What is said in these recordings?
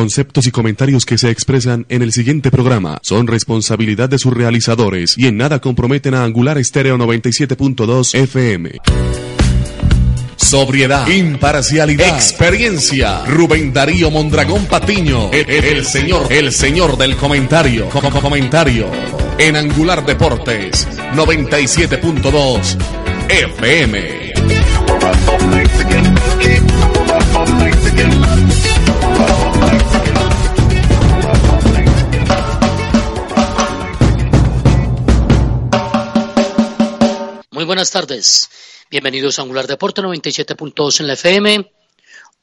Conceptos y comentarios que se expresan en el siguiente programa son responsabilidad de sus realizadores y en nada comprometen a Angular Estéreo 97.2 FM. Sobriedad, imparcialidad, experiencia. Rubén Darío Mondragón Patiño, el, el- señor, el señor del comentario, co- co- comentario. En Angular Deportes 97.2 FM. Buenas tardes. Bienvenidos a Angular Deporte 97.2 en la FM.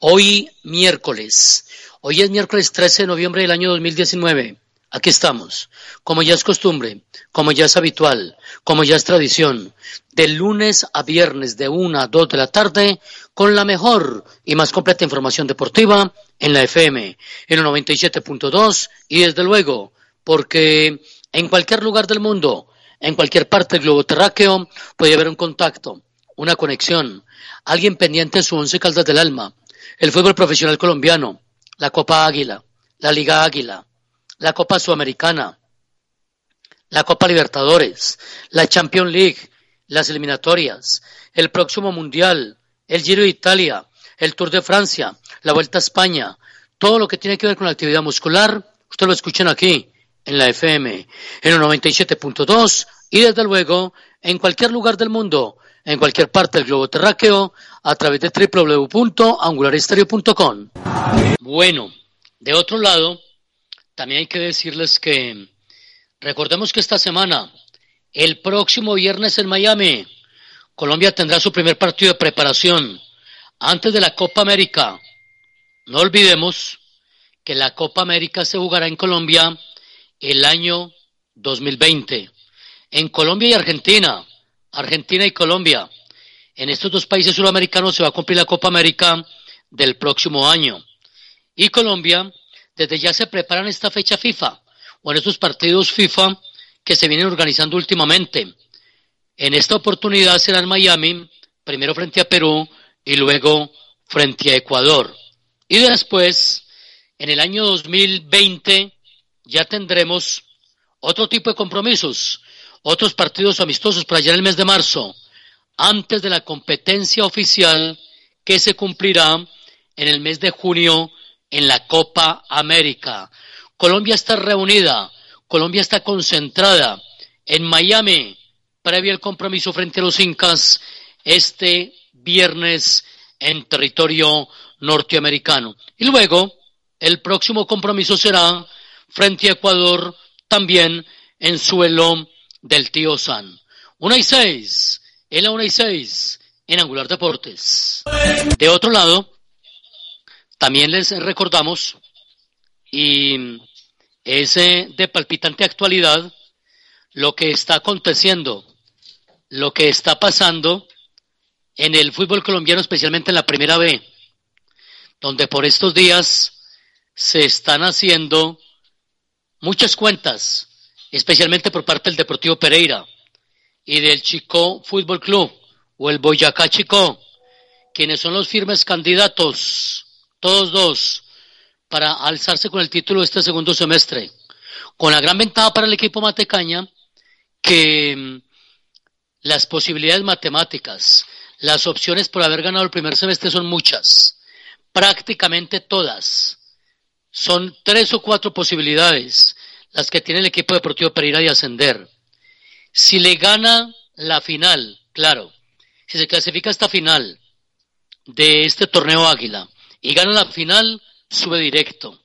Hoy miércoles. Hoy es miércoles 13 de noviembre del año 2019. Aquí estamos. Como ya es costumbre, como ya es habitual, como ya es tradición, de lunes a viernes de 1 a 2 de la tarde, con la mejor y más completa información deportiva en la FM, en el 97.2 y desde luego, porque en cualquier lugar del mundo, en cualquier parte del globo terráqueo, puede haber un contacto, una conexión, alguien pendiente de su once caldas del alma, el fútbol profesional colombiano, la Copa Águila, la Liga Águila, la Copa Sudamericana, la Copa Libertadores, la Champions League, las eliminatorias, el próximo Mundial, el Giro de Italia, el Tour de Francia, la Vuelta a España, todo lo que tiene que ver con la actividad muscular, usted lo escuchan aquí, en la FM, en el 97.2 y desde luego en cualquier lugar del mundo, en cualquier parte del globo terráqueo, a través de www.angularestereo.com. Bueno, de otro lado, también hay que decirles que recordemos que esta semana, el próximo viernes en Miami, Colombia tendrá su primer partido de preparación antes de la Copa América. No olvidemos que la Copa América se jugará en Colombia el año 2020. En Colombia y Argentina, Argentina y Colombia. En estos dos países sudamericanos se va a cumplir la Copa América del próximo año. Y Colombia, desde ya se preparan esta fecha FIFA o en estos partidos FIFA que se vienen organizando últimamente. En esta oportunidad será en Miami, primero frente a Perú y luego frente a Ecuador. Y después, en el año 2020, ya tendremos otro tipo de compromisos, otros partidos amistosos para allá en el mes de marzo, antes de la competencia oficial que se cumplirá en el mes de junio en la Copa América. Colombia está reunida, Colombia está concentrada en Miami, previo al compromiso frente a los Incas este viernes en territorio norteamericano. Y luego, el próximo compromiso será frente a Ecuador, también en suelo del tío San. Una y seis, en la una y seis, en Angular Deportes. De otro lado, también les recordamos, y es de palpitante actualidad, lo que está aconteciendo, lo que está pasando en el fútbol colombiano, especialmente en la primera B, donde por estos días se están haciendo muchas cuentas, especialmente por parte del Deportivo Pereira y del Chico Fútbol Club o el Boyacá Chico, quienes son los firmes candidatos, todos dos, para alzarse con el título este segundo semestre, con la gran ventaja para el equipo Matecaña que mm, las posibilidades matemáticas, las opciones por haber ganado el primer semestre son muchas, prácticamente todas. Son tres o cuatro posibilidades las que tiene el equipo deportivo Pereira de ascender. Si le gana la final, claro, si se clasifica esta final de este torneo Águila y gana la final, sube directo.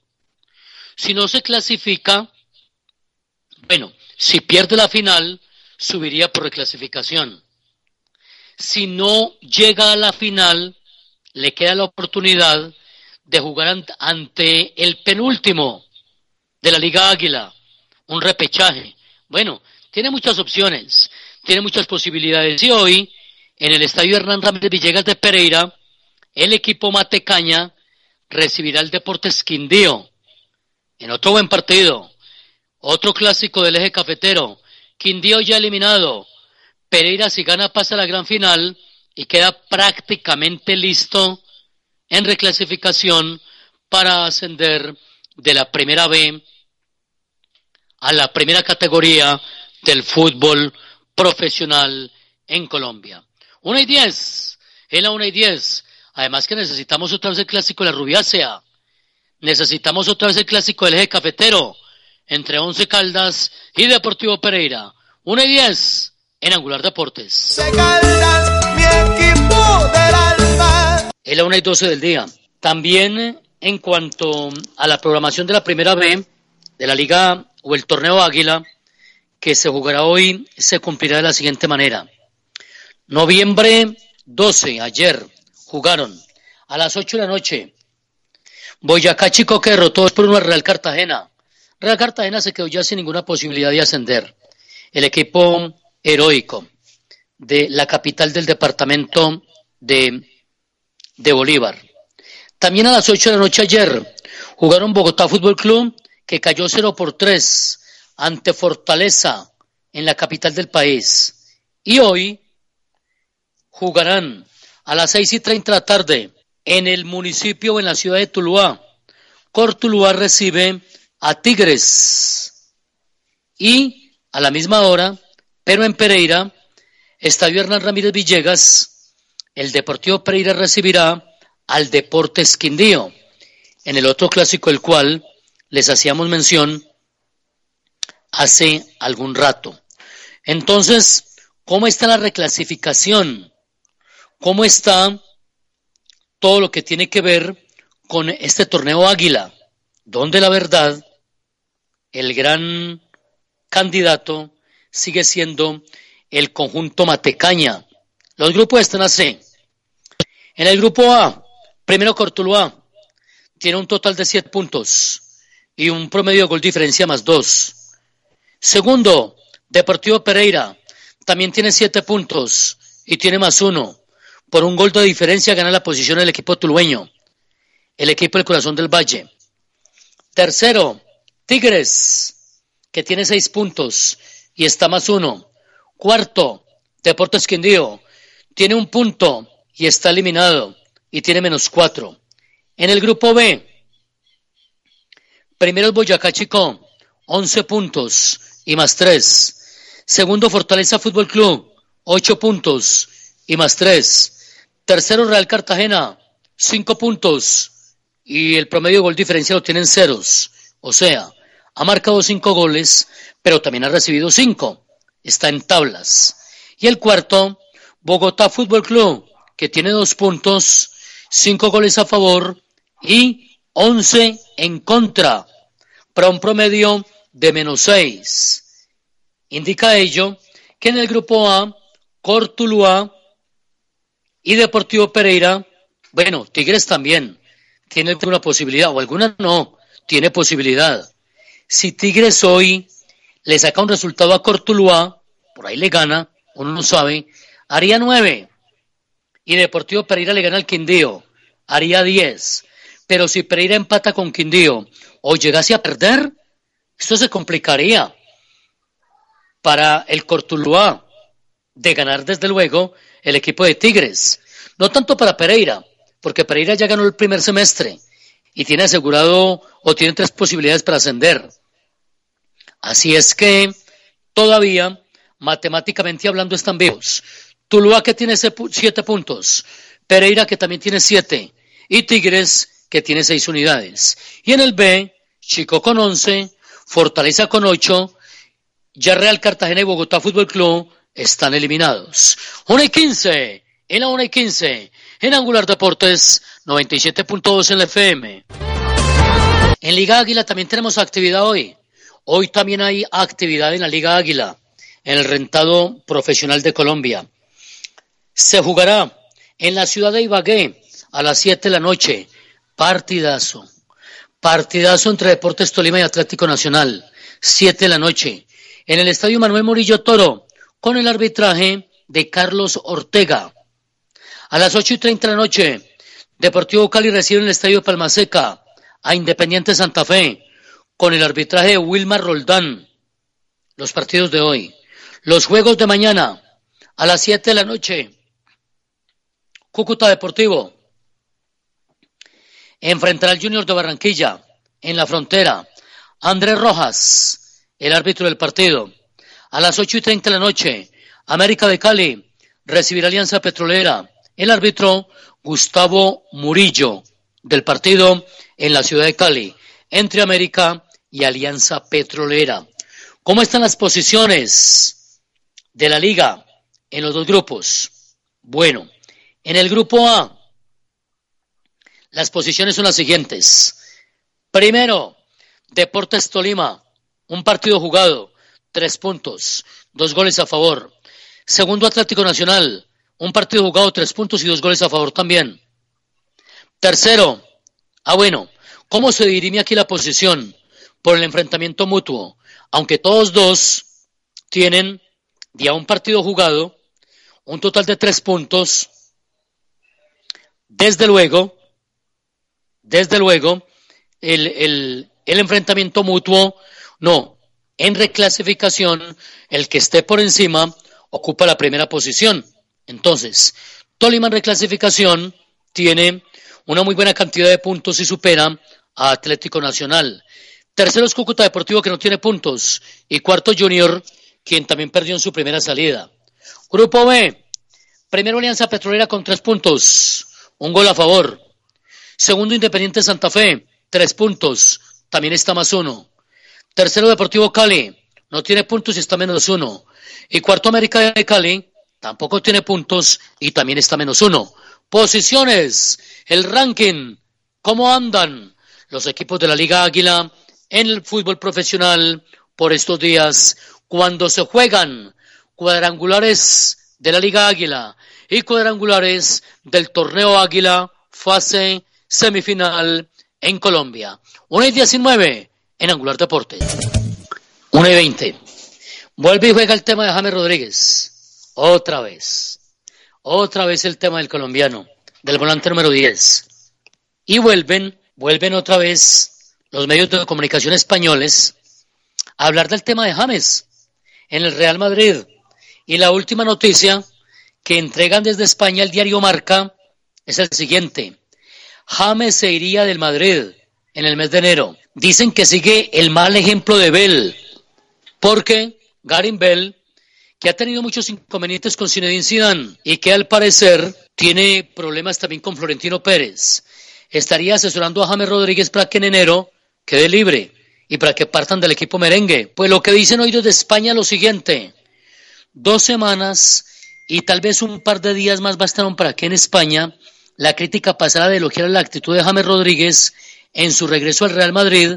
Si no se clasifica, bueno, si pierde la final, subiría por reclasificación. Si no llega a la final, le queda la oportunidad de jugar ant- ante el penúltimo de la Liga Águila, un repechaje. Bueno, tiene muchas opciones, tiene muchas posibilidades. Y hoy, en el estadio Hernán Ramírez Villegas de Pereira, el equipo Matecaña recibirá el Deportes Quindío en otro buen partido. Otro clásico del eje cafetero. Quindío ya eliminado. Pereira si gana pasa a la gran final y queda prácticamente listo en reclasificación para ascender de la primera B a la primera categoría del fútbol profesional en Colombia. Una y diez, en la una y diez. Además que necesitamos otra vez el clásico de la rubiácea. Necesitamos otra vez el clásico del eje cafetero entre Once Caldas y Deportivo Pereira. Una y diez en Angular Deportes. mi equipo del alma. Es la una y doce del día. También en cuanto a la programación de la primera B de la Liga o el Torneo Águila, que se jugará hoy, se cumplirá de la siguiente manera. Noviembre 12, ayer, jugaron a las 8 de la noche. Boyacá Chico que derrotó por una Real Cartagena. Real Cartagena se quedó ya sin ninguna posibilidad de ascender. El equipo heroico de la capital del departamento de, de Bolívar. También a las 8 de la noche ayer jugaron Bogotá Fútbol Club que cayó 0 por 3 ante Fortaleza en la capital del país. Y hoy jugarán a las 6 y 30 de la tarde en el municipio o en la ciudad de Tuluá. Cortuluá recibe a Tigres. Y a la misma hora, pero en Pereira, Estadio Hernán Ramírez Villegas, el Deportivo Pereira recibirá al Deportes Quindío, en el otro clásico el cual les hacíamos mención hace algún rato. Entonces, ¿cómo está la reclasificación? ¿Cómo está todo lo que tiene que ver con este torneo Águila? Donde la verdad, el gran candidato sigue siendo el conjunto Matecaña. Los grupos están así. En el grupo A, Primero Cortuluá tiene un total de siete puntos y un promedio de gol diferencia más dos. Segundo, Deportivo Pereira también tiene siete puntos y tiene más uno. Por un gol de diferencia gana la posición el equipo tulueño, el equipo del Corazón del Valle. Tercero, Tigres, que tiene seis puntos y está más uno. Cuarto, Deportes Quindío, tiene un punto y está eliminado y tiene menos cuatro. En el grupo B, primero el Boyacá Chico, 11 puntos y más tres. Segundo Fortaleza Fútbol Club, 8 puntos y más tres. Tercero Real Cartagena, 5 puntos y el promedio de gol diferencial lo tienen ceros. O sea, ha marcado 5 goles, pero también ha recibido 5. Está en tablas. Y el cuarto, Bogotá Fútbol Club, que tiene dos puntos 5 goles a favor y 11 en contra, para un promedio de menos 6. Indica ello que en el grupo A, Cortuluá y Deportivo Pereira, bueno, Tigres también tiene una posibilidad, o alguna no, tiene posibilidad. Si Tigres hoy le saca un resultado a Cortuluá, por ahí le gana, uno no sabe, haría 9 y Deportivo Pereira le gana al Quindío, haría 10. Pero si Pereira empata con Quindío o llegase a perder, esto se complicaría para el Cortuluá de ganar desde luego el equipo de Tigres. No tanto para Pereira, porque Pereira ya ganó el primer semestre y tiene asegurado o tiene tres posibilidades para ascender. Así es que todavía, matemáticamente hablando, están vivos. Tuluá que tiene siete puntos, Pereira que también tiene siete y Tigres que tiene seis unidades. Y en el B, Chico con once, Fortaleza con ocho, ya Real Cartagena y Bogotá Fútbol Club están eliminados. 1 y 15, en la 1 y 15, en Angular Deportes 97.2 en la FM. En Liga Águila también tenemos actividad hoy. Hoy también hay actividad en la Liga Águila, en el rentado profesional de Colombia se jugará en la ciudad de Ibagué a las 7 de la noche. Partidazo. Partidazo entre Deportes Tolima y Atlético Nacional. 7 de la noche. En el Estadio Manuel Murillo Toro, con el arbitraje de Carlos Ortega. A las 8 y 30 de la noche, Deportivo Cali recibe en el Estadio Palmaseca a Independiente Santa Fe, con el arbitraje de Wilmar Roldán. Los partidos de hoy. Los juegos de mañana, a las 7 de la noche. Cúcuta Deportivo enfrentará al Junior de Barranquilla en la frontera. Andrés Rojas, el árbitro del partido. A las ocho y treinta de la noche, América de Cali recibirá Alianza Petrolera. El árbitro Gustavo Murillo, del partido en la ciudad de Cali, entre América y Alianza Petrolera. ¿Cómo están las posiciones de la liga en los dos grupos? Bueno, en el grupo A, las posiciones son las siguientes. Primero, Deportes Tolima, un partido jugado, tres puntos, dos goles a favor. Segundo, Atlético Nacional, un partido jugado, tres puntos y dos goles a favor también. Tercero, ah bueno, ¿cómo se dirime aquí la posición? Por el enfrentamiento mutuo, aunque todos dos tienen día un partido jugado, un total de tres puntos. Desde luego, desde luego, el, el, enfrentamiento mutuo, no. En reclasificación, el que esté por encima ocupa la primera posición. Entonces, Tolima en reclasificación tiene una muy buena cantidad de puntos y supera a Atlético Nacional. Tercero es Cúcuta Deportivo que no tiene puntos. Y cuarto Junior, quien también perdió en su primera salida. Grupo B. Primero Alianza Petrolera con tres puntos. Un gol a favor. Segundo Independiente Santa Fe. Tres puntos también está más uno. Tercero Deportivo Cali, no tiene puntos y está menos uno. Y cuarto América de Cali, tampoco tiene puntos y también está menos uno. Posiciones, el ranking, ¿cómo andan los equipos de la Liga Águila en el fútbol profesional por estos días cuando se juegan cuadrangulares de la Liga Águila y cuadrangulares del torneo Águila fase semifinal en Colombia. 1 y 19 en Angular Deportes. 1 y 20. Vuelve y juega el tema de James Rodríguez. Otra vez. Otra vez el tema del colombiano, del volante número 10. Y vuelven, vuelven otra vez los medios de comunicación españoles a hablar del tema de James en el Real Madrid. Y la última noticia que entregan desde España el diario Marca es el siguiente. James se iría del Madrid en el mes de enero. Dicen que sigue el mal ejemplo de Bell, porque Garin Bell, que ha tenido muchos inconvenientes con Zinedine Zidane y que al parecer tiene problemas también con Florentino Pérez, estaría asesorando a James Rodríguez para que en enero quede libre y para que partan del equipo merengue. Pues lo que dicen hoy desde España es lo siguiente, dos semanas y tal vez un par de días más bastaron para que en España la crítica pasara de elogiar la actitud de James Rodríguez en su regreso al Real Madrid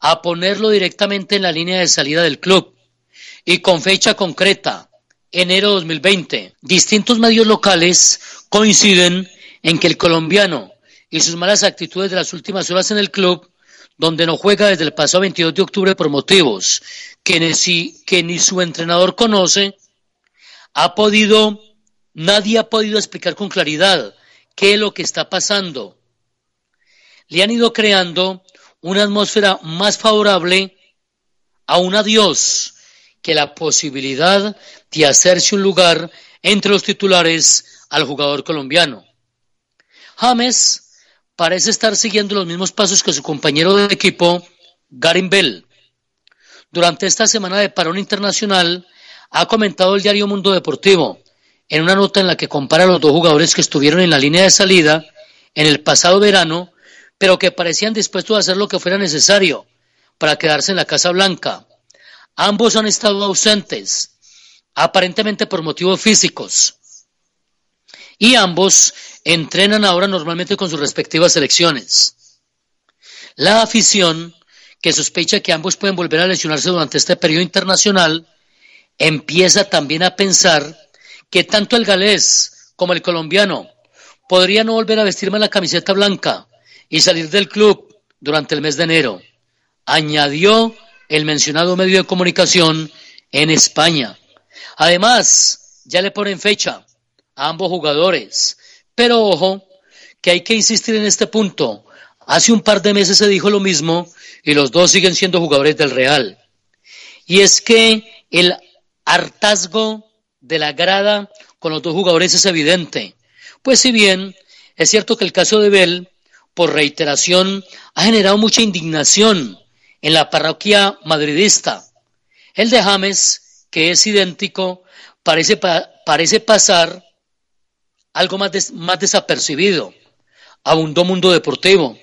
a ponerlo directamente en la línea de salida del club. Y con fecha concreta, enero 2020, distintos medios locales coinciden en que el colombiano y sus malas actitudes de las últimas horas en el club, donde no juega desde el pasado 22 de octubre por motivos que ni, que ni su entrenador conoce, ha podido, nadie ha podido explicar con claridad qué es lo que está pasando. Le han ido creando una atmósfera más favorable a un adiós que la posibilidad de hacerse un lugar entre los titulares al jugador colombiano. James parece estar siguiendo los mismos pasos que su compañero de equipo, Garin Bell. Durante esta semana de parón internacional, ha comentado el diario Mundo Deportivo en una nota en la que compara a los dos jugadores que estuvieron en la línea de salida en el pasado verano, pero que parecían dispuestos a hacer lo que fuera necesario para quedarse en la Casa Blanca. Ambos han estado ausentes, aparentemente por motivos físicos, y ambos entrenan ahora normalmente con sus respectivas selecciones. La afición, que sospecha que ambos pueden volver a lesionarse durante este periodo internacional, empieza también a pensar que tanto el galés como el colombiano podrían no volver a vestirme la camiseta blanca y salir del club durante el mes de enero, añadió el mencionado medio de comunicación en España. Además, ya le ponen fecha a ambos jugadores, pero ojo, que hay que insistir en este punto. Hace un par de meses se dijo lo mismo y los dos siguen siendo jugadores del Real. Y es que el hartazgo de la grada con los dos jugadores es evidente. Pues si bien es cierto que el caso de Bell por reiteración, ha generado mucha indignación en la parroquia madridista. El de James, que es idéntico, parece, parece pasar algo más, más desapercibido. Abundó mundo deportivo.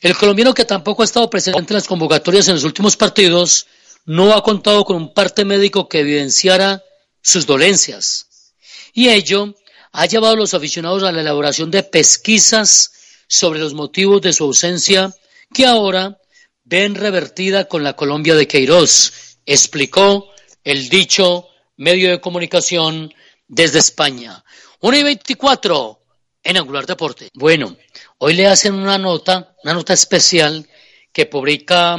El colombiano que tampoco ha estado presente en las convocatorias en los últimos partidos no ha contado con un parte médico que evidenciara sus dolencias. Y ello ha llevado a los aficionados a la elaboración de pesquisas sobre los motivos de su ausencia que ahora ven revertida con la Colombia de Queiroz, explicó el dicho medio de comunicación desde España. 1 y 24 en Angular Deporte. Bueno, hoy le hacen una nota, una nota especial que publica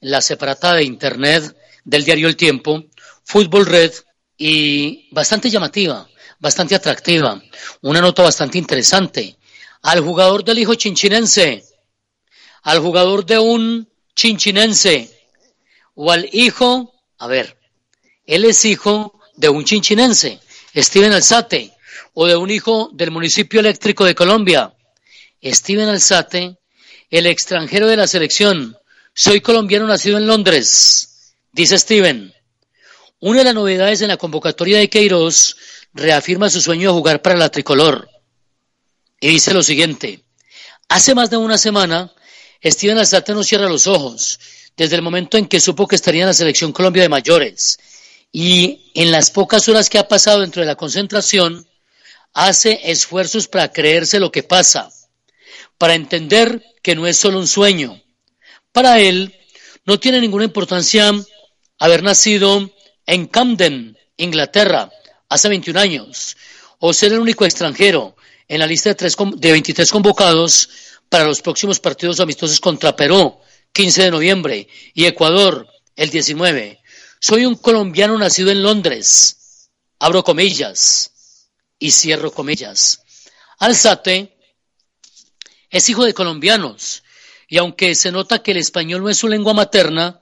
la separata de Internet del diario El Tiempo, Fútbol Red, y bastante llamativa, bastante atractiva, una nota bastante interesante. Al jugador del hijo chinchinense, al jugador de un chinchinense, o al hijo, a ver, él es hijo de un chinchinense, Steven Alzate, o de un hijo del municipio eléctrico de Colombia, Steven Alzate, el extranjero de la selección. Soy colombiano nacido en Londres, dice Steven. Una de las novedades en la convocatoria de Queiroz reafirma su sueño de jugar para la tricolor. Y dice lo siguiente. Hace más de una semana, Steven Alzate no cierra los ojos desde el momento en que supo que estaría en la selección Colombia de mayores. Y en las pocas horas que ha pasado dentro de la concentración, hace esfuerzos para creerse lo que pasa, para entender que no es solo un sueño. Para él, no tiene ninguna importancia haber nacido en Camden, Inglaterra, hace 21 años, o ser el único extranjero en la lista de, de 23 convocados para los próximos partidos amistosos contra Perú, 15 de noviembre, y Ecuador, el 19. Soy un colombiano nacido en Londres. Abro comillas y cierro comillas. Alzate es hijo de colombianos y aunque se nota que el español no es su lengua materna,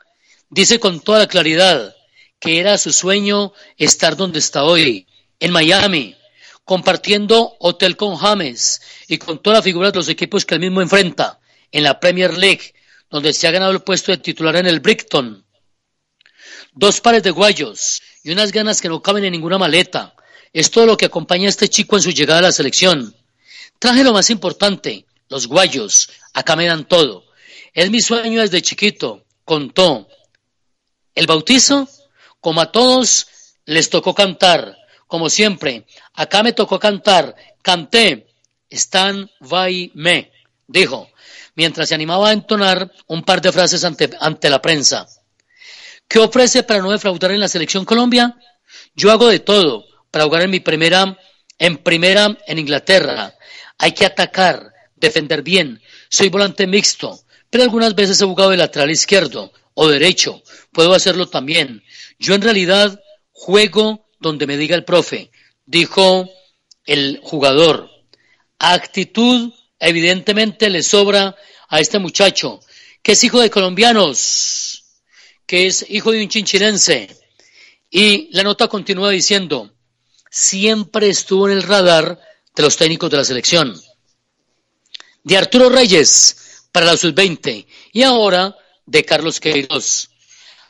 dice con toda la claridad que era su sueño estar donde está hoy, en Miami, compartiendo hotel con James y con todas las figuras de los equipos que él mismo enfrenta en la Premier League, donde se ha ganado el puesto de titular en el Brighton. Dos pares de guayos y unas ganas que no caben en ninguna maleta. Es todo lo que acompaña a este chico en su llegada a la selección. Traje lo más importante, los guayos. Acá me dan todo. Es mi sueño desde chiquito, contó. El bautizo como a todos les tocó cantar, como siempre, acá me tocó cantar, canté, están vai me, dijo, mientras se animaba a entonar un par de frases ante, ante la prensa. ¿Qué ofrece para no defraudar en la selección Colombia? Yo hago de todo para jugar en mi primera, en primera en Inglaterra. Hay que atacar, defender bien. Soy volante mixto, pero algunas veces he jugado de lateral izquierdo o derecho. Puedo hacerlo también. Yo en realidad juego donde me diga el profe, dijo el jugador. Actitud evidentemente le sobra a este muchacho, que es hijo de colombianos, que es hijo de un chinchinense. Y la nota continúa diciendo, siempre estuvo en el radar de los técnicos de la selección. De Arturo Reyes para la sub-20 y ahora de Carlos Queiroz.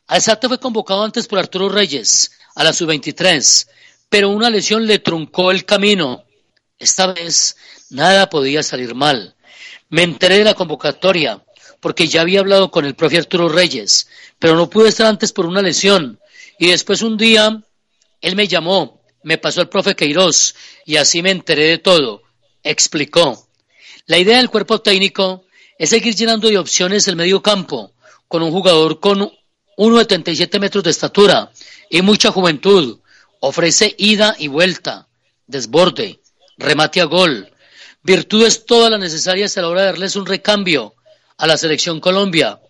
Alzate fue convocado antes por Arturo Reyes a la sub-23, pero una lesión le truncó el camino. Esta vez nada podía salir mal. Me enteré de la convocatoria porque ya había hablado con el profe Arturo Reyes, pero no pude estar antes por una lesión. Y después un día él me llamó, me pasó el profe Queiroz y así me enteré de todo. Explicó. La idea del cuerpo técnico es seguir llenando de opciones el medio campo con un jugador con 1,77 metros de estatura y mucha juventud. Ofrece ida y vuelta, desborde, remate a gol. Virtudes todas las necesarias a la hora de darles un recambio a la selección Colombia.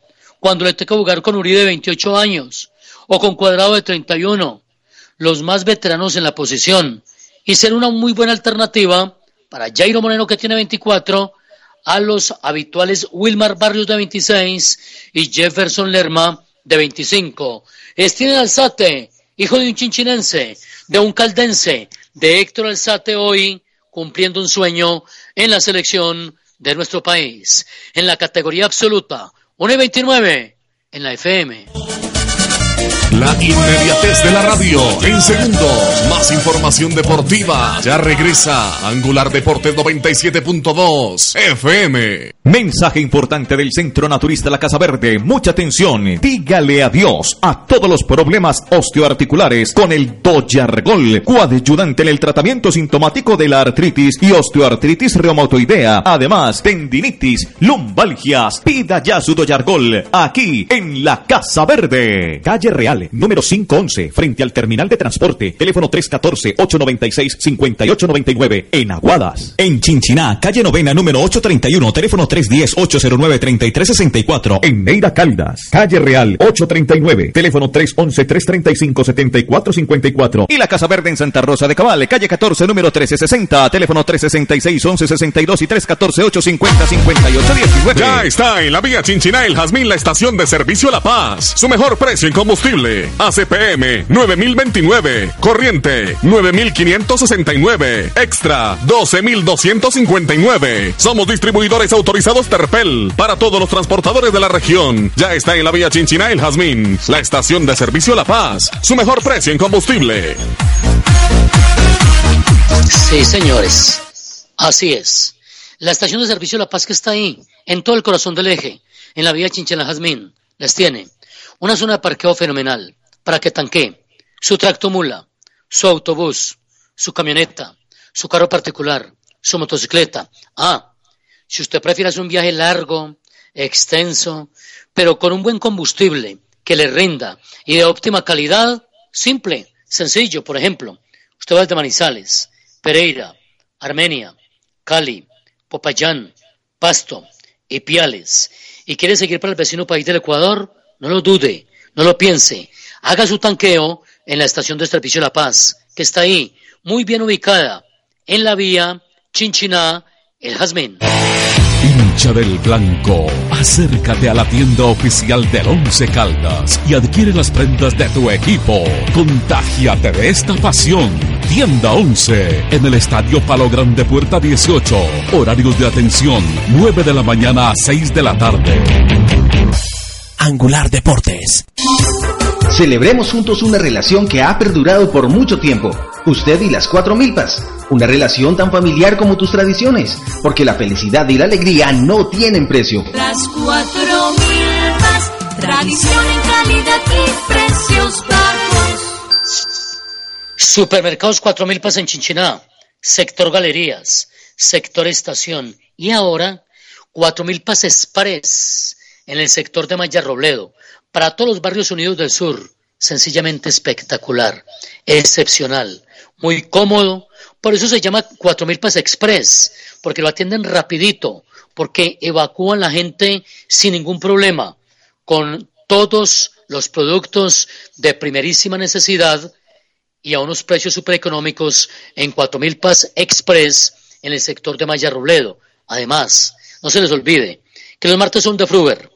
Cuando le toca jugar con Uribe de 28 años o con Cuadrado de 31, los más veteranos en la posición. Y ser una muy buena alternativa para Jairo Moreno que tiene 24 a los habituales Wilmar Barrios de 26 y Jefferson Lerma de 25. Steven Alzate, hijo de un chinchinense, de un caldense, de Héctor Alzate hoy cumpliendo un sueño en la selección de nuestro país. En la categoría absoluta, 1 y 29 en la FM. La inmediatez de la radio. En segundos, más información deportiva. Ya regresa Angular Deportes 97.2 FM. Mensaje importante del Centro Naturista La Casa Verde. Mucha atención. Dígale adiós a todos los problemas osteoarticulares con el Doyargol, coadyuvante en el tratamiento sintomático de la artritis y osteoartritis reumatoidea. Además, tendinitis, lumbalgias. Pida ya su Doyargol aquí en La Casa Verde. Calle Real número 511, frente al terminal de transporte, teléfono 314-896-5899, en Aguadas. En Chinchiná, calle novena, número 831, teléfono 310-809-3364, en Neira Caldas, calle Real, 839, teléfono 311-335-7454, y la Casa Verde en Santa Rosa de Cabal, calle 14, número 1360, teléfono 366-1162 y 314-850-5819. Ya está en la vía Chinchiná El Jazmín, la estación de servicio La Paz. Su mejor precio en combustible. ACPM 9029. Corriente 9569. Extra 12259. Somos distribuidores autorizados Terpel para todos los transportadores de la región. Ya está en la vía Chinchina El Jazmín, la estación de servicio La Paz. Su mejor precio en combustible. Sí, señores. Así es. La estación de servicio La Paz que está ahí, en todo el corazón del eje, en la vía Chinchina El Jazmín, les tiene una zona de parqueo fenomenal para que tanque su tractomula, su autobús, su camioneta, su carro particular, su motocicleta. Ah, si usted prefiere hacer un viaje largo, extenso, pero con un buen combustible que le rinda y de óptima calidad, simple, sencillo, por ejemplo, usted va desde Manizales, Pereira, Armenia, Cali, Popayán, Pasto, Ipiales, y quiere seguir para el vecino país del Ecuador, no lo dude, no lo piense. Haga su tanqueo en la estación de servicio La Paz, que está ahí, muy bien ubicada, en la vía Chinchiná, El Jazmín. Hincha del Blanco, acércate a la tienda oficial del Once Caldas y adquiere las prendas de tu equipo. Contágiate de esta pasión. Tienda 11 en el Estadio Palo Grande Puerta 18. Horarios de atención 9 de la mañana a 6 de la tarde. Angular Deportes. Celebremos juntos una relación que ha perdurado por mucho tiempo. Usted y las cuatro milpas. Una relación tan familiar como tus tradiciones. Porque la felicidad y la alegría no tienen precio. Las cuatro milpas. Tradición en calidad y precios bajos. Supermercados Cuatro Milpas en Chinchiná. Sector Galerías. Sector Estación. Y ahora, Cuatro Milpas Express en el sector de Maya Robledo, para todos los barrios unidos del sur, sencillamente espectacular, excepcional, muy cómodo, por eso se llama Cuatro Milpas Express, porque lo atienden rapidito, porque evacúan la gente sin ningún problema, con todos los productos de primerísima necesidad y a unos precios super económicos en Cuatro Milpas Express en el sector de Maya Robledo. Además, no se les olvide que los martes son de Fruber,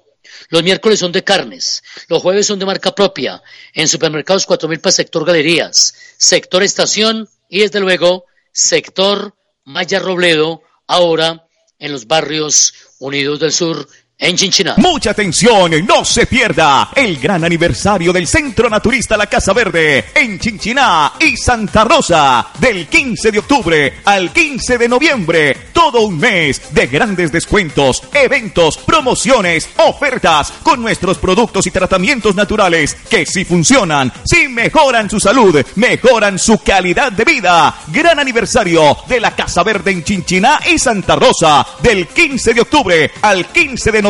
los miércoles son de carnes, los jueves son de marca propia, en supermercados 4000 para sector galerías, sector estación y desde luego sector Maya Robledo, ahora en los barrios Unidos del Sur en Chinchiná. Mucha atención, no se pierda el gran aniversario del Centro Naturista La Casa Verde en Chinchiná y Santa Rosa del 15 de octubre al 15 de noviembre. Todo un mes de grandes descuentos, eventos, promociones, ofertas con nuestros productos y tratamientos naturales que si funcionan, si mejoran su salud, mejoran su calidad de vida. Gran aniversario de la Casa Verde en Chinchiná y Santa Rosa del 15 de octubre al 15 de noviembre.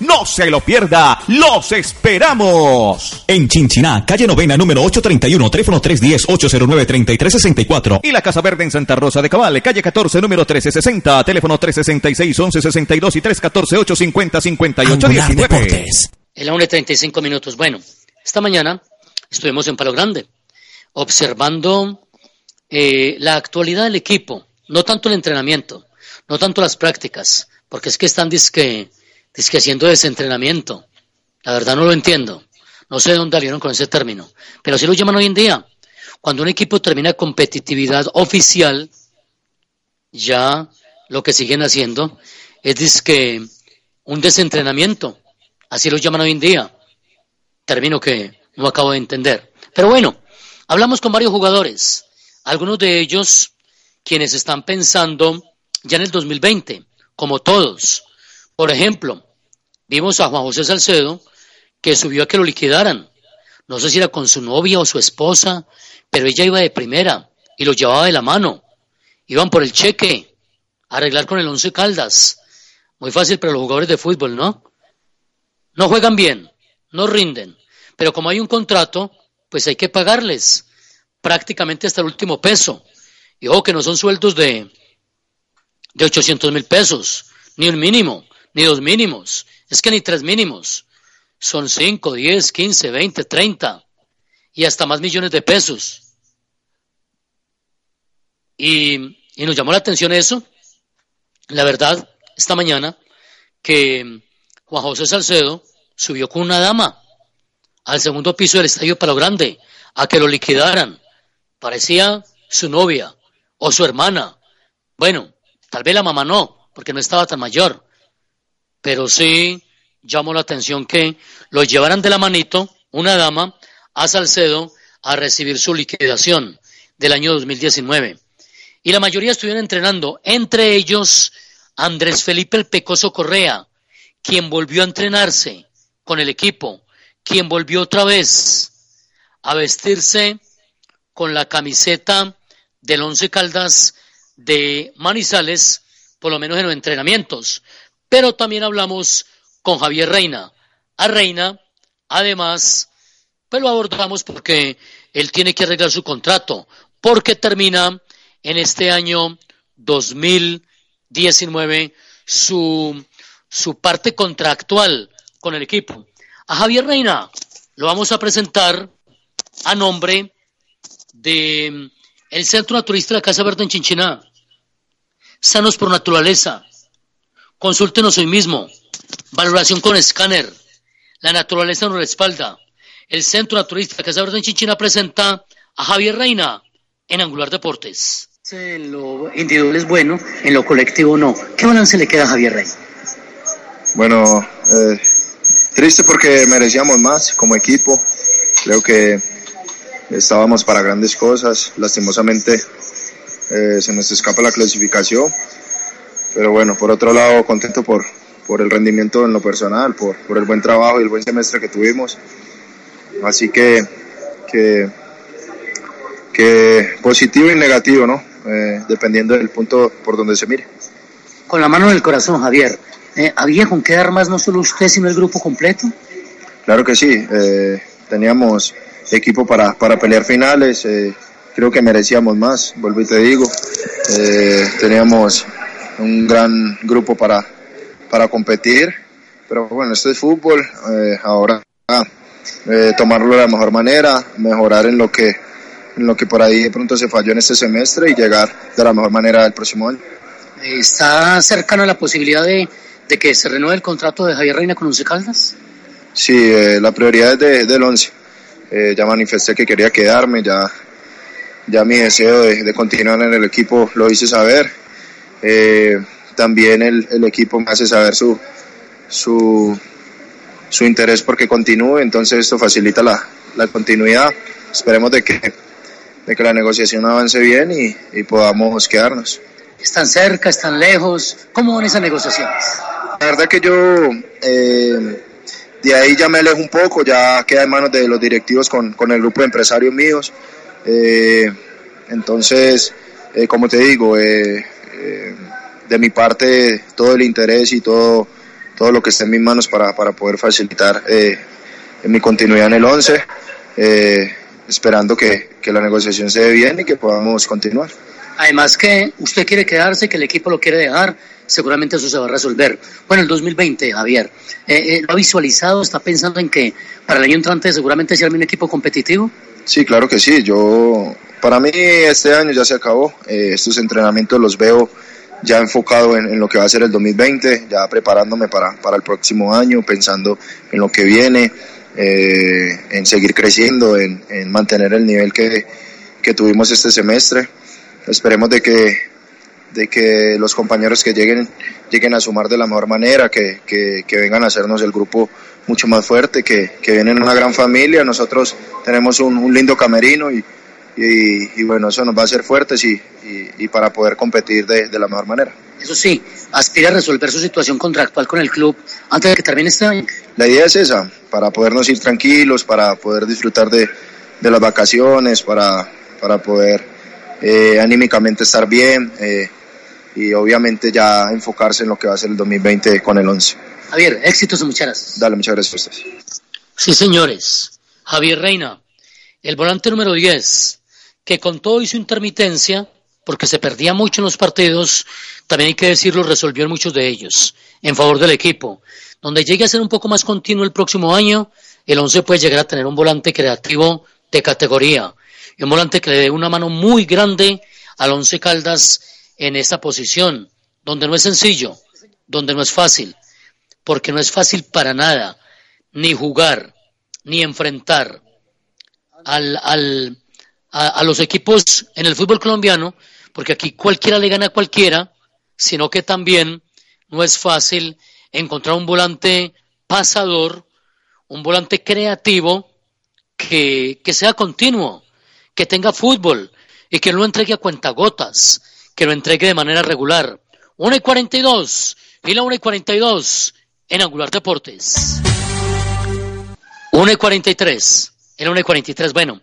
No se lo pierda. Los esperamos. En Chinchiná, calle novena, número 831, teléfono 310-809-3364. Y la Casa Verde en Santa Rosa de Cabal, calle 14, número 1360, teléfono 366-1162 y 314-850-5819. En la 1.35 minutos. Bueno, esta mañana estuvimos en Palo Grande, observando eh, la actualidad del equipo, no tanto el entrenamiento, no tanto las prácticas, porque es que están disque, disque haciendo desentrenamiento. La verdad no lo entiendo. No sé de dónde salieron con ese término, pero así lo llaman hoy en día. Cuando un equipo termina competitividad oficial, ya lo que siguen haciendo es que un desentrenamiento, así lo llaman hoy en día. Término que no acabo de entender. Pero bueno, hablamos con varios jugadores, algunos de ellos quienes están pensando ya en el 2020, como todos. Por ejemplo, vimos a Juan José Salcedo que subió a que lo liquidaran. No sé si era con su novia o su esposa, pero ella iba de primera y lo llevaba de la mano. Iban por el cheque, a arreglar con el Once Caldas. Muy fácil para los jugadores de fútbol, ¿no? No juegan bien, no rinden, pero como hay un contrato, pues hay que pagarles prácticamente hasta el último peso. Y ojo que no son sueldos de, de 800 mil pesos, ni un mínimo, ni dos mínimos, es que ni tres mínimos. Son 5, 10, 15, 20, 30 y hasta más millones de pesos. Y, y nos llamó la atención eso, la verdad, esta mañana, que Juan José Salcedo subió con una dama al segundo piso del Estadio Palo Grande a que lo liquidaran. Parecía su novia o su hermana. Bueno, tal vez la mamá no, porque no estaba tan mayor. Pero sí llamó la atención que lo llevaran de la manito, una dama, a Salcedo a recibir su liquidación del año 2019. Y la mayoría estuvieron entrenando, entre ellos Andrés Felipe el Pecoso Correa, quien volvió a entrenarse con el equipo, quien volvió otra vez a vestirse con la camiseta del Once Caldas de Manizales, por lo menos en los entrenamientos. Pero también hablamos con Javier Reina. A Reina, además, pues lo abordamos porque él tiene que arreglar su contrato, porque termina en este año 2019 su, su parte contractual con el equipo. A Javier Reina lo vamos a presentar a nombre de el Centro Naturista de la Casa Verde en Chinchiná. Sanos por naturaleza. Consúltenos hoy mismo. Valoración con escáner. La naturaleza nos respalda. El Centro Naturista de la Casa Verde en Chinchiná presenta a Javier Reina en Angular Deportes. En lo individual es bueno, en lo colectivo no. ¿Qué balance le queda a Javier Reina? Bueno, eh, triste porque merecíamos más como equipo. Creo que estábamos para grandes cosas. Lastimosamente eh, se nos escapa la clasificación. Pero bueno, por otro lado, contento por, por el rendimiento en lo personal, por, por el buen trabajo y el buen semestre que tuvimos. Así que, que, que positivo y negativo, ¿no? Eh, dependiendo del punto por donde se mire. Con la mano en el corazón, Javier, eh, ¿había con qué dar más no solo usted, sino el grupo completo? Claro que sí, eh, teníamos equipo para, para pelear finales, eh, creo que merecíamos más, vuelvo y te digo, eh, teníamos un gran grupo para, para competir, pero bueno, esto es fútbol, eh, ahora eh, tomarlo de la mejor manera, mejorar en lo que en lo que por ahí de pronto se falló en este semestre y llegar de la mejor manera el próximo año. ¿Está cercana la posibilidad de, de que se renueve el contrato de Javier Reina con Once Caldas? Sí, eh, la prioridad es de, del 11. Eh, ya manifesté que quería quedarme, ya, ya mi deseo de, de continuar en el equipo lo hice saber. Eh, también el, el, equipo me hace saber su, su, su interés porque continúe, entonces esto facilita la, la continuidad. Esperemos de que, de que la negociación avance bien y, y podamos quedarnos. ¿Están cerca, están lejos? ¿Cómo van esas negociaciones? La verdad que yo eh, de ahí ya me alejo un poco, ya queda en manos de los directivos con, con el grupo de empresarios míos. Eh, entonces, eh, como te digo, eh, eh, de mi parte todo el interés y todo, todo lo que esté en mis manos para, para poder facilitar eh, mi continuidad en el 11, esperando que, que la negociación se dé bien y que podamos continuar. Además que usted quiere quedarse, que el equipo lo quiere dejar, seguramente eso se va a resolver. Bueno, el 2020, Javier, eh, eh, ¿lo ha visualizado? ¿Está pensando en que para el año entrante seguramente sea un equipo competitivo? Sí, claro que sí. Yo, para mí este año ya se acabó. Eh, estos entrenamientos los veo ya enfocado en, en, lo que va a ser el 2020, ya preparándome para, para el próximo año, pensando en lo que viene, eh, en seguir creciendo, en, en mantener el nivel que, que tuvimos este semestre esperemos de que, de que los compañeros que lleguen lleguen a sumar de la mejor manera, que, que, que vengan a hacernos el grupo mucho más fuerte, que, que vienen una gran familia, nosotros tenemos un, un lindo camerino y, y, y, bueno, eso nos va a hacer fuertes y, y para poder competir de, de, la mejor manera. Eso sí, aspira a resolver su situación contractual con el club antes de que termine este año. La idea es esa, para podernos ir tranquilos, para poder disfrutar de, de las vacaciones, para, para poder eh, anímicamente estar bien eh, y obviamente ya enfocarse en lo que va a ser el 2020 con el 11. Javier, éxitos y muchas gracias. Dale, muchas gracias a ustedes. Sí, señores. Javier Reina, el volante número 10, que con todo y su intermitencia, porque se perdía mucho en los partidos, también hay que decirlo, resolvió en muchos de ellos, en favor del equipo. Donde llegue a ser un poco más continuo el próximo año, el 11 puede llegar a tener un volante creativo de categoría y un volante que le dé una mano muy grande al Once Caldas en esta posición, donde no es sencillo, donde no es fácil, porque no es fácil para nada, ni jugar, ni enfrentar al, al, a, los equipos en el fútbol colombiano, porque aquí cualquiera le gana a cualquiera, sino que también no es fácil encontrar un volante pasador, un volante creativo que, que sea continuo, que tenga fútbol y que lo entregue a cuentagotas, que lo entregue de manera regular. 1 y 42 y la 1 y 42 en Angular Deportes. 1 y 43, el 1 y 43. Bueno,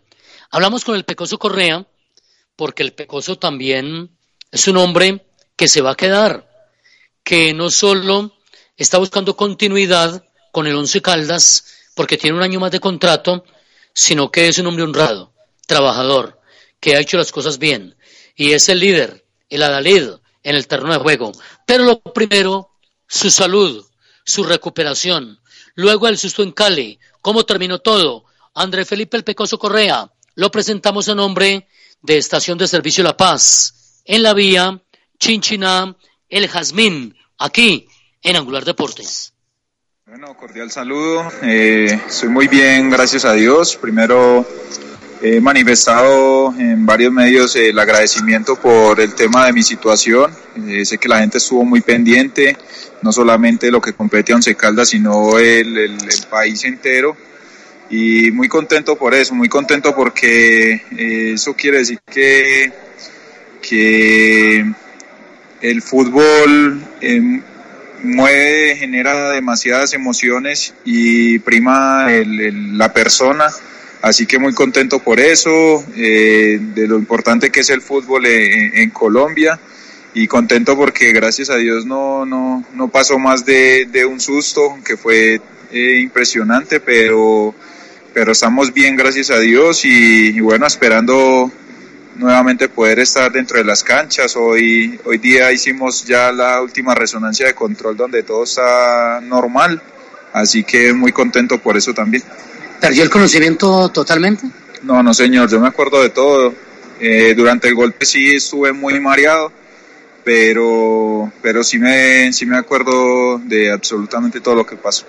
hablamos con el Pecoso Correa porque el Pecoso también es un hombre que se va a quedar, que no solo está buscando continuidad con el Once Caldas porque tiene un año más de contrato, sino que es un hombre honrado trabajador, que ha hecho las cosas bien y es el líder, el adalid en el terreno de juego. Pero lo primero, su salud, su recuperación. Luego el susto en Cali. ¿Cómo terminó todo? André Felipe El Pecoso Correa. Lo presentamos en nombre de Estación de Servicio La Paz, en la vía Chinchiná, El Jazmín, aquí en Angular Deportes. Bueno, cordial saludo. Eh, muy bien, gracias a Dios. Primero He manifestado en varios medios el agradecimiento por el tema de mi situación. Eh, sé que la gente estuvo muy pendiente, no solamente lo que compete a Once Caldas, sino el, el, país entero. Y muy contento por eso, muy contento porque eh, eso quiere decir que, que el fútbol eh, mueve, genera demasiadas emociones y prima la persona Así que muy contento por eso, eh, de lo importante que es el fútbol en, Colombia y contento porque gracias a Dios no, no, no pasó más de, de un susto, que fue eh, impresionante, pero, pero estamos bien gracias a Dios y, y, bueno, esperando nuevamente poder estar dentro de las canchas. Hoy, hoy día hicimos ya la última resonancia de control donde todo está normal, así que muy contento por eso también. ¿Perdió el conocimiento totalmente? No, no señor, yo me acuerdo de todo. Eh, durante el golpe sí estuve muy mareado, pero, pero sí, me, sí me acuerdo de absolutamente todo lo que pasó.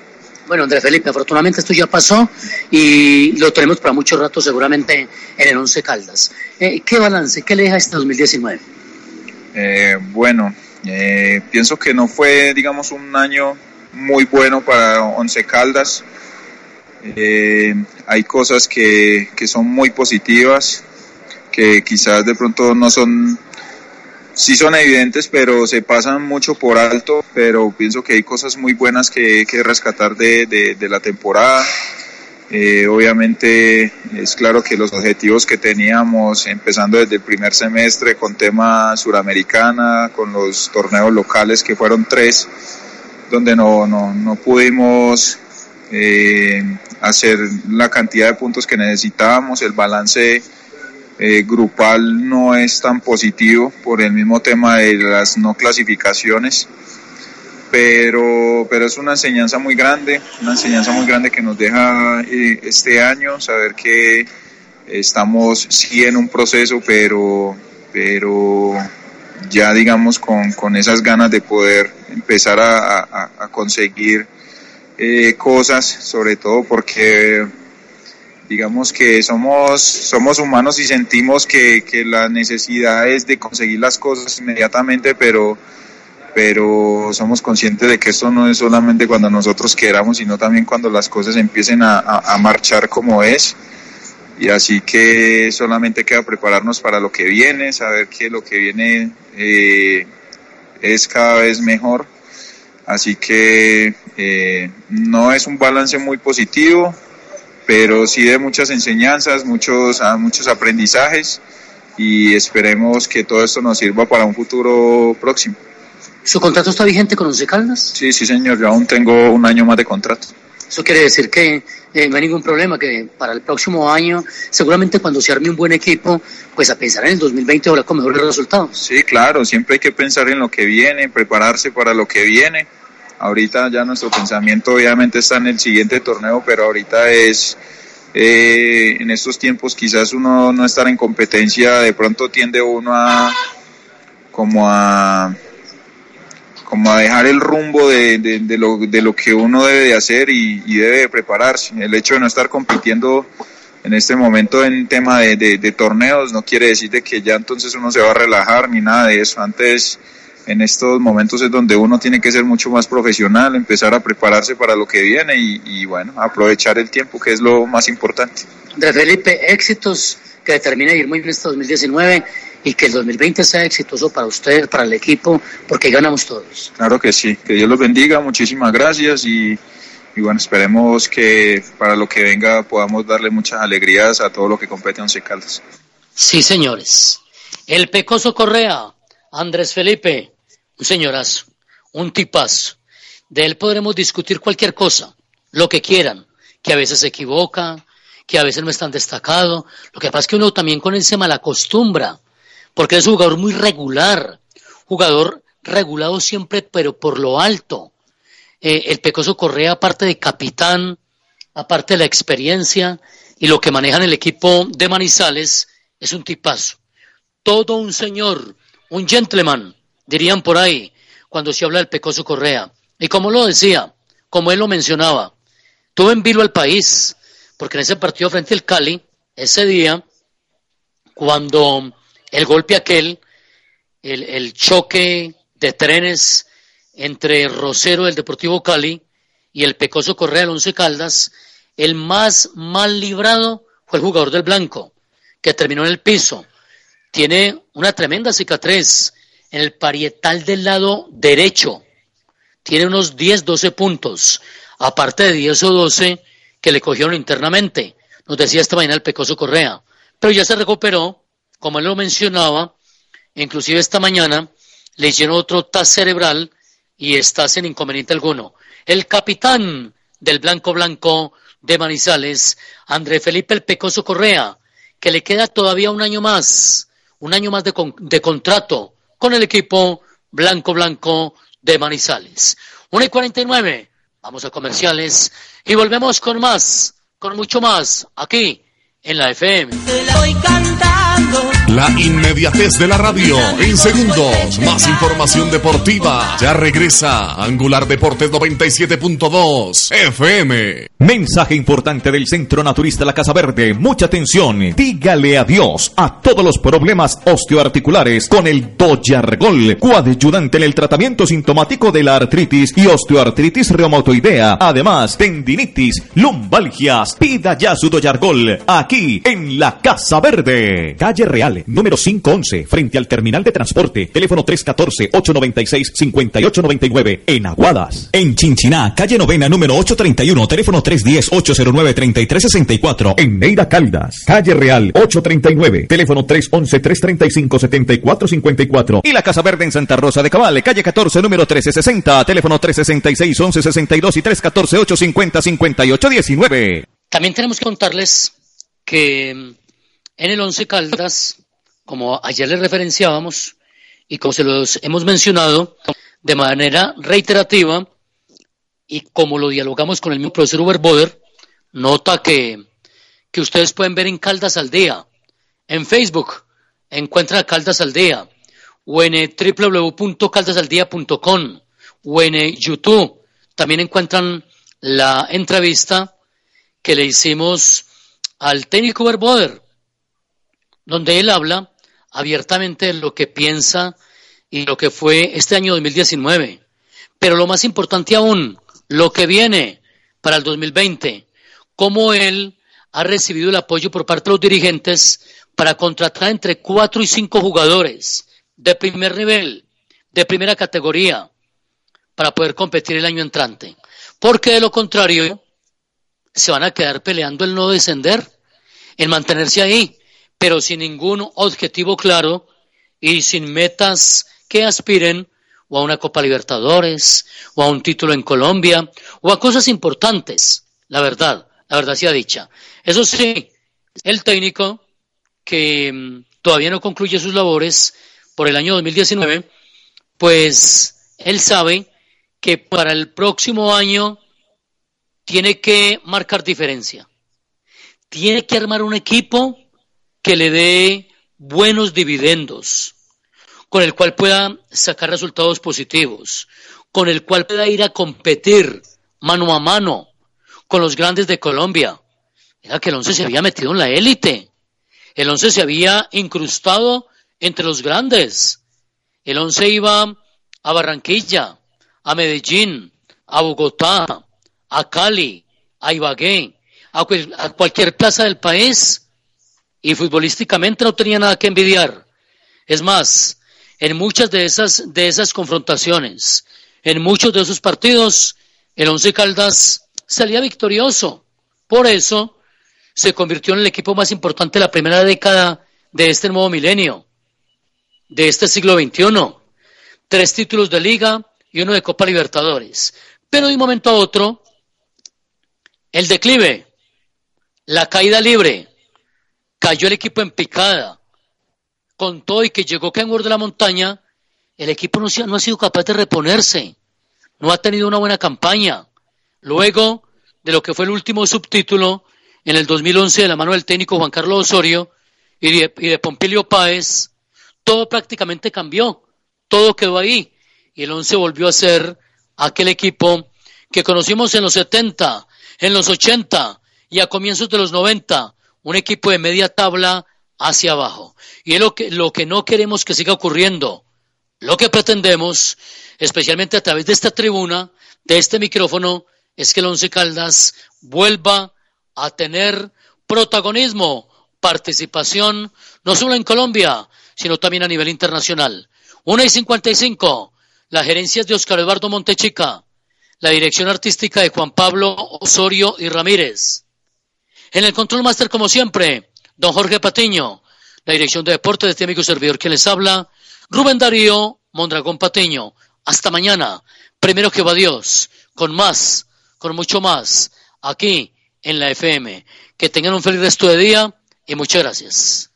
Bueno, Andrés Felipe, afortunadamente esto ya pasó y lo tenemos para mucho rato seguramente en el Once Caldas. Eh, ¿Qué balance, qué le deja este 2019? Eh, bueno, eh, pienso que no fue, digamos, un año muy bueno para Once Caldas. Eh, hay cosas que, que, son muy positivas, que quizás de pronto no son, sí son evidentes, pero se pasan mucho por alto, pero pienso que hay cosas muy buenas que, que rescatar de, de, la temporada. Eh, obviamente es claro que los objetivos que teníamos empezando desde el primer semestre con tema suramericana, con los torneos locales que fueron tres, donde no, no, no pudimos eh, hacer la cantidad de puntos que necesitábamos, el balance eh, grupal no es tan positivo por el mismo tema de las no clasificaciones, pero, pero es una enseñanza muy grande, una enseñanza muy grande que nos deja eh, este año, saber que estamos sí en un proceso, pero, pero ya digamos con, con esas ganas de poder empezar a, a, a conseguir eh, cosas, sobre todo porque digamos que somos, somos humanos y sentimos que, que la necesidad es de conseguir las cosas inmediatamente, pero, pero somos conscientes de que esto no es solamente cuando nosotros queramos, sino también cuando las cosas empiecen a, a, marchar como es. Y así que solamente queda prepararnos para lo que viene, saber que lo que viene eh, es cada vez mejor. Así que eh, no es un balance muy positivo, pero sí de muchas enseñanzas, muchos, ah, muchos aprendizajes y esperemos que todo esto nos sirva para un futuro próximo. ¿Su contrato está vigente con Once Caldas? Sí, sí, señor, yo aún tengo un año más de contrato. Eso quiere decir que eh, no hay ningún problema, que para el próximo año, seguramente cuando se arme un buen equipo, pues a pensar en el 2020 habrá con mejores resultados. Sí, claro, siempre hay que pensar en lo que viene, prepararse para lo que viene Ahorita ya nuestro pensamiento obviamente está en el siguiente torneo, pero ahorita es eh, en estos tiempos quizás uno no estar en competencia, de pronto tiende uno a como a como a dejar el rumbo de, de, lo, de lo que uno debe de hacer y, y, debe prepararse. El hecho de no estar compitiendo en este momento en tema de, de, torneos no quiere decir de que ya entonces uno se va a relajar ni nada de eso. Antes en estos momentos es donde uno tiene que ser mucho más profesional, empezar a prepararse para lo que viene y, bueno, aprovechar el tiempo, que es lo más importante. De Felipe, éxitos que determine ir muy bien este 2019 y que el 2020 sea exitoso para usted, para el equipo, porque ganamos todos. Claro que sí, que Dios los bendiga, muchísimas gracias y, y bueno, esperemos que para lo que venga podamos darle muchas alegrías a todo lo que compete en Once Caldas. Sí, señores. El Pecoso Correa, Andrés Felipe, un señorazo, un tipazo. De él podremos discutir cualquier cosa, lo que quieran, que a veces se equivoca, que a veces no es tan destacado. Lo que pasa es que uno también con él se malacostumbra, porque es un jugador muy regular, jugador regulado siempre, pero por lo alto. Eh, el Pecoso Correa, aparte de capitán, aparte de la experiencia y lo que maneja en el equipo de Manizales, es un tipazo. Todo un señor, un gentleman, dirían por ahí, cuando se habla del Pecoso Correa. Y como lo decía, como él lo mencionaba, tuvo en vilo al país, porque en ese partido frente al Cali, ese día, cuando el golpe aquel, el, el choque de trenes entre Rosero del Deportivo Cali y el Pecoso Correa del Once Caldas, el más mal librado fue el jugador del Blanco, que terminó en el piso. Tiene una tremenda cicatriz en el parietal del lado derecho. Tiene unos 10, 12 puntos, aparte de 10 o 12 que le cogieron internamente. Nos decía esta mañana el Pecoso Correa. Pero ya se recuperó, como él lo mencionaba, inclusive esta mañana le hicieron otro TAS cerebral y está sin inconveniente alguno. El capitán del Blanco Blanco de Manizales, André Felipe el Pecoso Correa, que le queda todavía un año más, un año más de, de contrato con el equipo blanco blanco de Manizales. 1 y 49, vamos a comerciales y volvemos con más, con mucho más, aquí en la FM. La inmediatez de la radio. En segundos, más información deportiva. Ya regresa Angular Deportes 97.2 FM. Mensaje importante del Centro Naturista La Casa Verde. Mucha atención. Dígale adiós a todos los problemas osteoarticulares con el Doyargol, coadyuvante en el tratamiento sintomático de la artritis y osteoartritis reumatoidea. Además, tendinitis, lumbalgias. Pida ya su Doyargol aquí en La Casa Verde. Calle Real, número 511, frente al terminal de transporte. Teléfono 314-896-5899 en Aguadas. En Chinchiná, calle novena, número 831, teléfono 310-809-3364. En Neira Caldas, calle Real, 839, teléfono 311-335-7454. Y la Casa Verde en Santa Rosa de Cabale, calle 14, número 1360, teléfono 366-1162 y 314-850-5819. También tenemos que contarles que en el Once Caldas, como ayer les referenciábamos y como se los hemos mencionado de manera reiterativa y como lo dialogamos con el mismo profesor Uber Boder, nota que, que ustedes pueden ver en Caldas al Día, en Facebook, encuentran a Caldas al Día, o en eh, www.caldasaldía.com, o en eh, YouTube, también encuentran la entrevista que le hicimos al técnico Verboder, donde él habla abiertamente lo que piensa y lo que fue este año 2019. Pero lo más importante aún, lo que viene para el 2020, cómo él ha recibido el apoyo por parte de los dirigentes para contratar entre cuatro y cinco jugadores de primer nivel, de primera categoría, para poder competir el año entrante. Porque de lo contrario, se van a quedar peleando el no descender, en mantenerse ahí, pero sin ningún objetivo claro y sin metas que aspiren o a una Copa Libertadores, o a un título en Colombia, o a cosas importantes, la verdad, la verdad sea dicha. Eso sí, el técnico que mm, todavía no concluye sus labores por el año 2019, pues él sabe que para el próximo año tiene que marcar diferencia. Tiene que armar un equipo que le dé buenos dividendos, con el cual pueda sacar resultados positivos, con el cual pueda ir a competir mano a mano con los grandes de Colombia. Era que el once se había metido en la élite. El once se había incrustado entre los grandes. El once iba a Barranquilla, a Medellín, a Bogotá, a Cali, a Ibagué, a, a cualquier plaza del país y futbolísticamente no tenía nada que envidiar. Es más, en muchas de esas, de esas confrontaciones, en muchos de esos partidos, el Once Caldas salía victorioso. Por eso se convirtió en el equipo más importante de la primera década de este nuevo milenio, de este siglo XXI. Tres títulos de liga y uno de Copa Libertadores. Pero de un momento a otro, el declive, la caída libre, cayó el equipo en picada, con todo y que llegó Kenworth de la montaña, el equipo no, no ha sido capaz de reponerse, no ha tenido una buena campaña. Luego de lo que fue el último subtítulo en el 2011 de la mano del técnico Juan Carlos Osorio y de, y de Pompilio Páez, todo prácticamente cambió, todo quedó ahí. Y el 11 volvió a ser aquel equipo que conocimos en los 70, en los 80 y a comienzos de los 90, un equipo de media tabla hacia abajo. Y es lo que, lo que no queremos que siga ocurriendo. Lo que pretendemos, especialmente a través de esta tribuna, de este micrófono, es que el Once Caldas vuelva a tener protagonismo, participación, no solo en Colombia, sino también a nivel internacional. Una y cincuenta y cinco, la gerencia es de Oscar Eduardo Montechica, la dirección artística de Juan Pablo Osorio y Ramírez. En el control máster, como siempre, don Jorge Patiño, la dirección de deporte de este amigo servidor que les habla, Rubén Darío Mondragón Patiño. Hasta mañana, primero que va Dios, con más, con mucho más, aquí en la FM. Que tengan un feliz resto de día y muchas gracias.